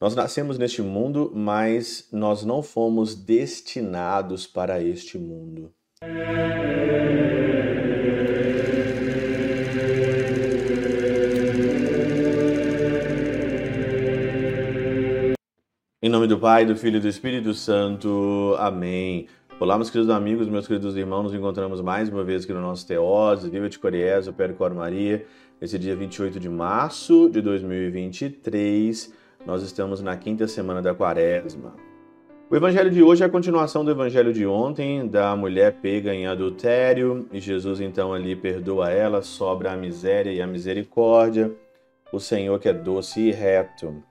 Nós nascemos neste mundo, mas nós não fomos destinados para este mundo. Em nome do Pai, do Filho e do Espírito Santo. Amém. Olá, meus queridos amigos, meus queridos irmãos, nos encontramos mais uma vez aqui no nosso Teose, Viva de Coriés, o Cor Maria, esse dia 28 de março de 2023. Nós estamos na quinta semana da quaresma. O evangelho de hoje é a continuação do evangelho de ontem, da mulher pega em adultério, e Jesus então ali perdoa ela, sobra a miséria e a misericórdia, o Senhor que é doce e reto.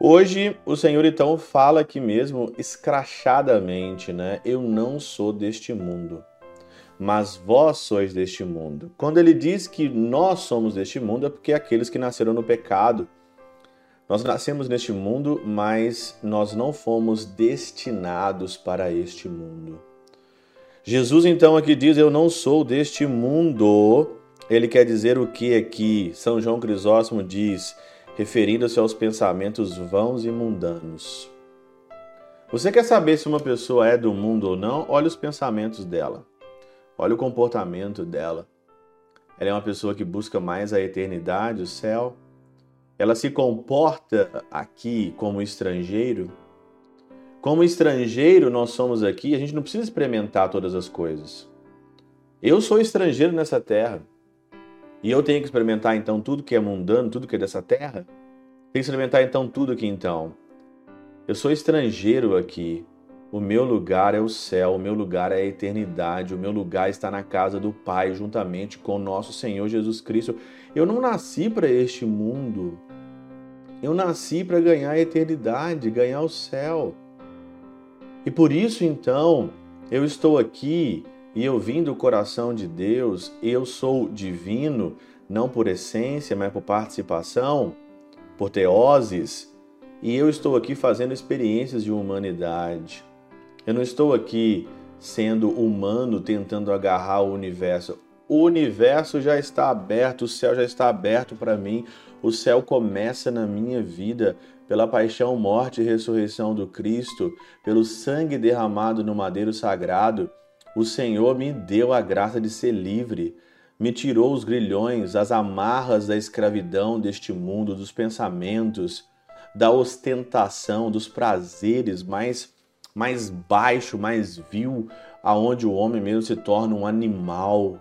Hoje o Senhor então fala aqui mesmo escrachadamente, né? Eu não sou deste mundo, mas vós sois deste mundo. Quando ele diz que nós somos deste mundo é porque aqueles que nasceram no pecado nós nascemos neste mundo, mas nós não fomos destinados para este mundo. Jesus então aqui diz: Eu não sou deste mundo. Ele quer dizer o que aqui? São João Crisóstomo diz, referindo-se aos pensamentos vãos e mundanos. Você quer saber se uma pessoa é do mundo ou não? Olha os pensamentos dela. Olha o comportamento dela. Ela é uma pessoa que busca mais a eternidade, o céu, ela se comporta aqui como estrangeiro. Como estrangeiro, nós somos aqui, a gente não precisa experimentar todas as coisas. Eu sou estrangeiro nessa terra. E eu tenho que experimentar então tudo que é mundano, tudo que é dessa terra? Tenho que experimentar então tudo aqui então. Eu sou estrangeiro aqui. O meu lugar é o céu, o meu lugar é a eternidade, o meu lugar está na casa do Pai, juntamente com nosso Senhor Jesus Cristo. Eu não nasci para este mundo. Eu nasci para ganhar a eternidade, ganhar o céu. E por isso então, eu estou aqui e eu vim do coração de Deus, eu sou divino, não por essência, mas por participação, por teoses, e eu estou aqui fazendo experiências de humanidade. Eu não estou aqui sendo humano tentando agarrar o universo. O universo já está aberto, o céu já está aberto para mim. O céu começa na minha vida pela paixão, morte e ressurreição do Cristo, pelo sangue derramado no madeiro sagrado. O Senhor me deu a graça de ser livre, me tirou os grilhões, as amarras da escravidão deste mundo, dos pensamentos, da ostentação, dos prazeres mais mais baixo, mais vil, aonde o homem mesmo se torna um animal,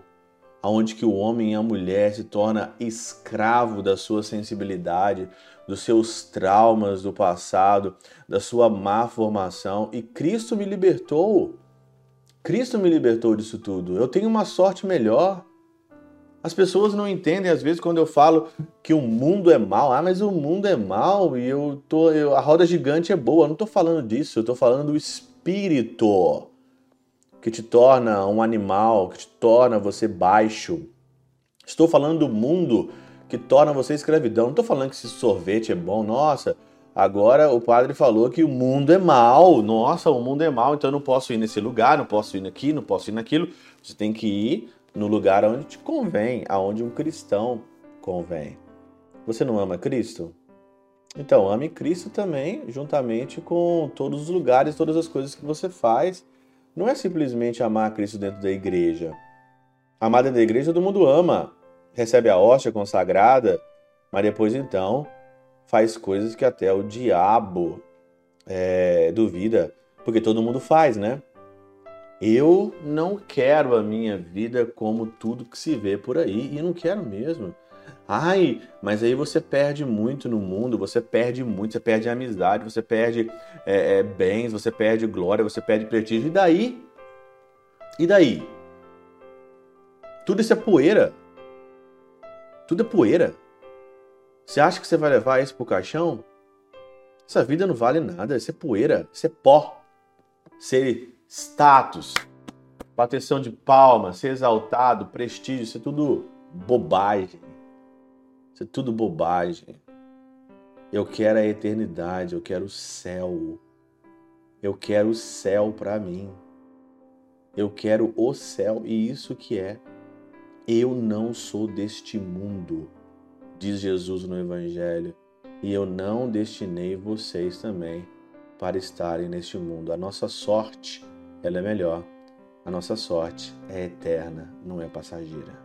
aonde que o homem e a mulher se torna escravo da sua sensibilidade, dos seus traumas do passado, da sua má formação, e Cristo me libertou. Cristo me libertou disso tudo. Eu tenho uma sorte melhor. As pessoas não entendem às vezes quando eu falo que o mundo é mal. Ah, mas o mundo é mal e eu tô, eu, a roda gigante é boa. Eu não estou falando disso. Eu estou falando do espírito que te torna um animal, que te torna você baixo. Estou falando do mundo que torna você escravidão. Não estou falando que esse sorvete é bom. Nossa, agora o padre falou que o mundo é mal. Nossa, o mundo é mal, então eu não posso ir nesse lugar, não posso ir aqui, não posso ir naquilo. Você tem que ir no lugar onde te convém, aonde um cristão convém. Você não ama Cristo? Então, ame Cristo também, juntamente com todos os lugares, todas as coisas que você faz não é simplesmente amar Cristo dentro da igreja. Amar dentro da igreja todo mundo ama, recebe a hóstia consagrada, mas depois então faz coisas que até o diabo é, duvida, porque todo mundo faz, né? Eu não quero a minha vida como tudo que se vê por aí, e não quero mesmo. Ai, mas aí você perde muito no mundo, você perde muito, você perde amizade, você perde é, é, bens, você perde glória, você perde prestígio. E daí? E daí? Tudo isso é poeira. Tudo é poeira. Você acha que você vai levar isso pro caixão? Essa vida não vale nada, isso é poeira, isso é pó. Ser status, bateção de palmas, ser exaltado, prestígio, isso é tudo bobagem. Isso é tudo bobagem. Eu quero a eternidade, eu quero o céu. Eu quero o céu para mim. Eu quero o céu e isso que é. Eu não sou deste mundo, diz Jesus no Evangelho. e eu não destinei vocês também para estarem neste mundo. A nossa sorte, ela é melhor. A nossa sorte é eterna, não é passageira.